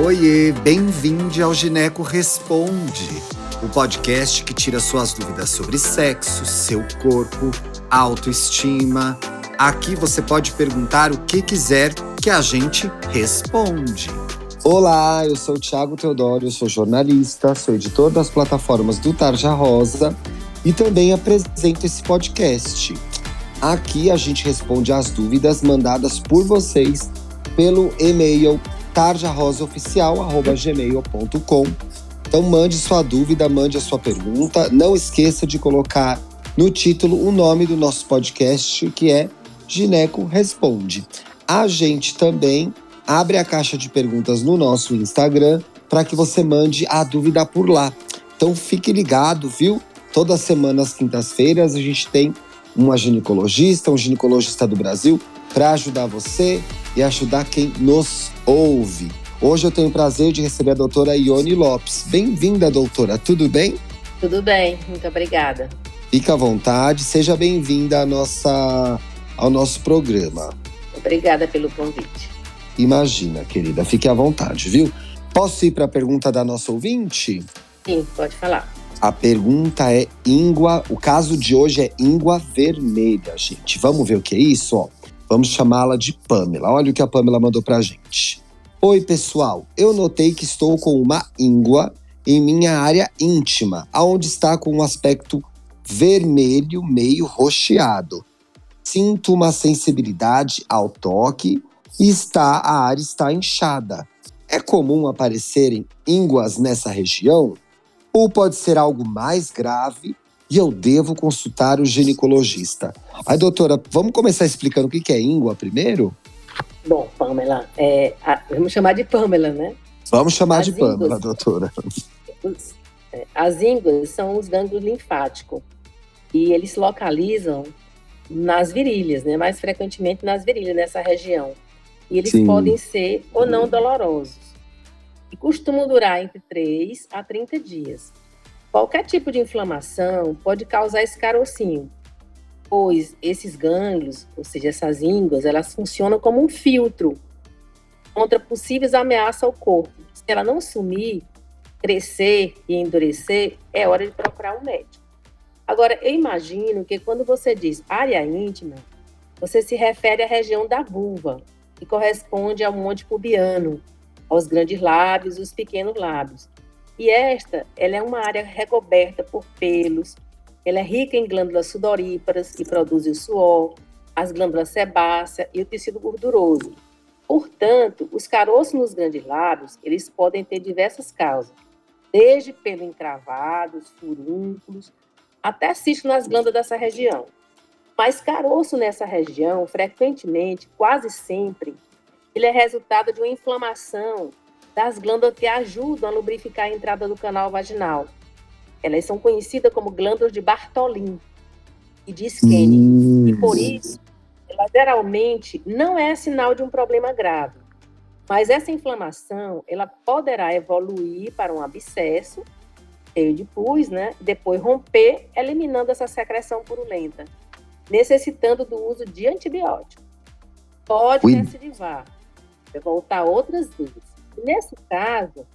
Oiê, bem-vindo ao Gineco Responde, o podcast que tira suas dúvidas sobre sexo, seu corpo, autoestima. Aqui você pode perguntar o que quiser que a gente responde. Olá, eu sou o Thiago Teodoro, sou jornalista, sou editor das plataformas do Tarja Rosa e também apresento esse podcast. Aqui a gente responde às dúvidas mandadas por vocês pelo e-mail tarjarosaoficial.gmail.com. Então mande sua dúvida, mande a sua pergunta. Não esqueça de colocar no título o nome do nosso podcast, que é Gineco Responde. A gente também abre a caixa de perguntas no nosso Instagram para que você mande a dúvida por lá. Então fique ligado, viu? Toda semana às quintas-feiras a gente tem uma ginecologista, um ginecologista do Brasil para ajudar você e ajudar quem nos ouve. Hoje eu tenho o prazer de receber a doutora Ione Lopes. Bem-vinda, doutora. Tudo bem? Tudo bem, muito obrigada. Fica à vontade, seja bem-vinda nossa, ao nosso programa. Obrigada pelo convite. Imagina, querida, fique à vontade, viu? Posso ir para a pergunta da nossa ouvinte? Sim, pode falar. A pergunta é íngua. O caso de hoje é íngua vermelha, gente. Vamos ver o que é isso? Ó. Vamos chamá-la de Pamela. Olha o que a Pamela mandou pra gente. Oi, pessoal. Eu notei que estou com uma íngua em minha área íntima, aonde está com um aspecto vermelho meio rocheado. Sinto uma sensibilidade ao toque e está a área está inchada. É comum aparecerem ínguas nessa região? Ou pode ser algo mais grave e eu devo consultar o ginecologista. Aí, doutora, vamos começar explicando o que é íngua primeiro? Bom, Pamela, é, a, vamos chamar de Pamela, né? Vamos chamar as de ínguas, Pamela, doutora. Os, é, as ínguas são os gânglios linfáticos e eles se localizam nas virilhas, né? Mais frequentemente nas virilhas, nessa região. E eles Sim. podem ser ou não dolorosos. E costumam durar entre 3 a 30 dias. Qualquer tipo de inflamação pode causar esse carocinho, pois esses gânglios, ou seja, essas ínguas, elas funcionam como um filtro contra possíveis ameaças ao corpo. Se ela não sumir, crescer e endurecer, é hora de procurar um médico. Agora, eu imagino que quando você diz área íntima, você se refere à região da vulva, que corresponde ao monte pubiano, aos grandes lábios e os pequenos lábios. E esta, ela é uma área recoberta por pelos, ela é rica em glândulas sudoríparas, que produzem o suor, as glândulas sebáceas e o tecido gorduroso. Portanto, os caroços nos grandes lábios, eles podem ter diversas causas, desde pelo encravados, furúnculos, até cisto nas glândulas dessa região. Mas caroço nessa região, frequentemente, quase sempre, ele é resultado de uma inflamação das glândulas que ajudam a lubrificar a entrada do canal vaginal. Elas são conhecidas como glândulas de Bartolin e de Skene. Hum. E por isso, ela geralmente não é sinal de um problema grave. Mas essa inflamação, ela poderá evoluir para um abscesso, cheio de pus, né? Depois romper, eliminando essa secreção purulenta, necessitando do uso de antibiótico. Pode Ui. recidivar, voltar outras vezes. Nesse caso,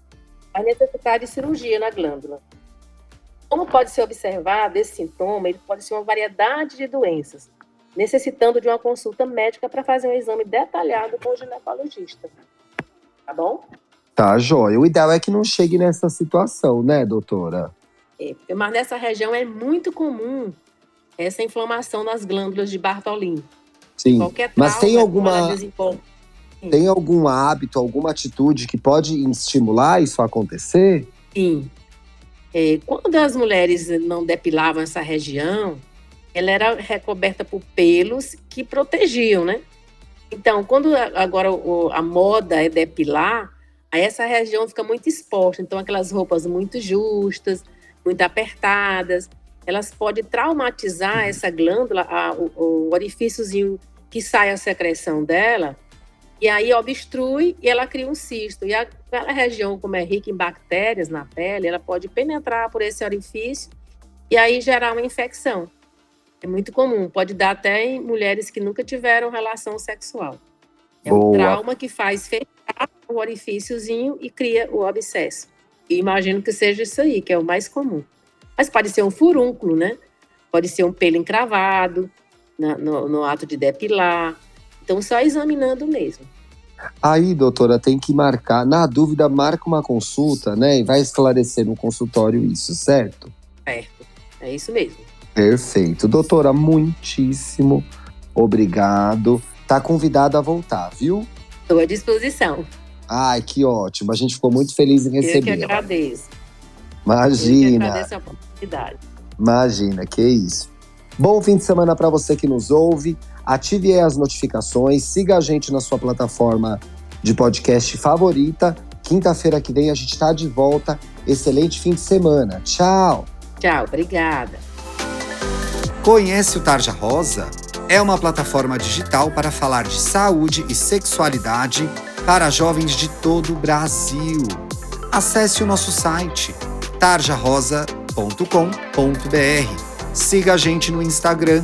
a necessidade de cirurgia na glândula. Como pode ser observado, esse sintoma ele pode ser uma variedade de doenças, necessitando de uma consulta médica para fazer um exame detalhado com o ginecologista. Tá bom? Tá, joia. O ideal é que não chegue nessa situação, né, doutora? É, mas nessa região é muito comum essa inflamação nas glândulas de Bartolin. Sim. Qualquer mas tem alguma tem algum hábito, alguma atitude que pode estimular isso a acontecer? Sim. É, quando as mulheres não depilavam essa região, ela era recoberta por pelos que protegiam, né? Então, quando agora a moda é depilar, aí essa região fica muito exposta. Então, aquelas roupas muito justas, muito apertadas, elas podem traumatizar essa glândula, a, o, o orifíciozinho que sai a secreção dela, e aí obstrui e ela cria um cisto. E aquela região, como é rica em bactérias na pele, ela pode penetrar por esse orifício e aí gerar uma infecção. É muito comum, pode dar até em mulheres que nunca tiveram relação sexual. É Boa. um trauma que faz fechar o orifíciozinho e cria o abscesso. E imagino que seja isso aí, que é o mais comum. Mas pode ser um furúnculo, né? Pode ser um pelo encravado na, no, no ato de depilar. Então, só examinando mesmo. Aí, doutora, tem que marcar. Na dúvida, marca uma consulta, né? E vai esclarecer no consultório isso, certo? Certo. É isso mesmo. Perfeito. Doutora, muitíssimo obrigado. Tá convidado a voltar, viu? Estou à disposição. Ai, que ótimo. A gente ficou muito feliz em receber. Eu que agradeço. Imagina. Eu que agradeço a oportunidade. Imagina, que isso. Bom fim de semana para você que nos ouve. Ative as notificações, siga a gente na sua plataforma de podcast favorita. Quinta-feira que vem a gente está de volta. Excelente fim de semana. Tchau. Tchau, obrigada. Conhece o Tarja Rosa? É uma plataforma digital para falar de saúde e sexualidade para jovens de todo o Brasil. Acesse o nosso site tarjarosa.com.br. Siga a gente no Instagram,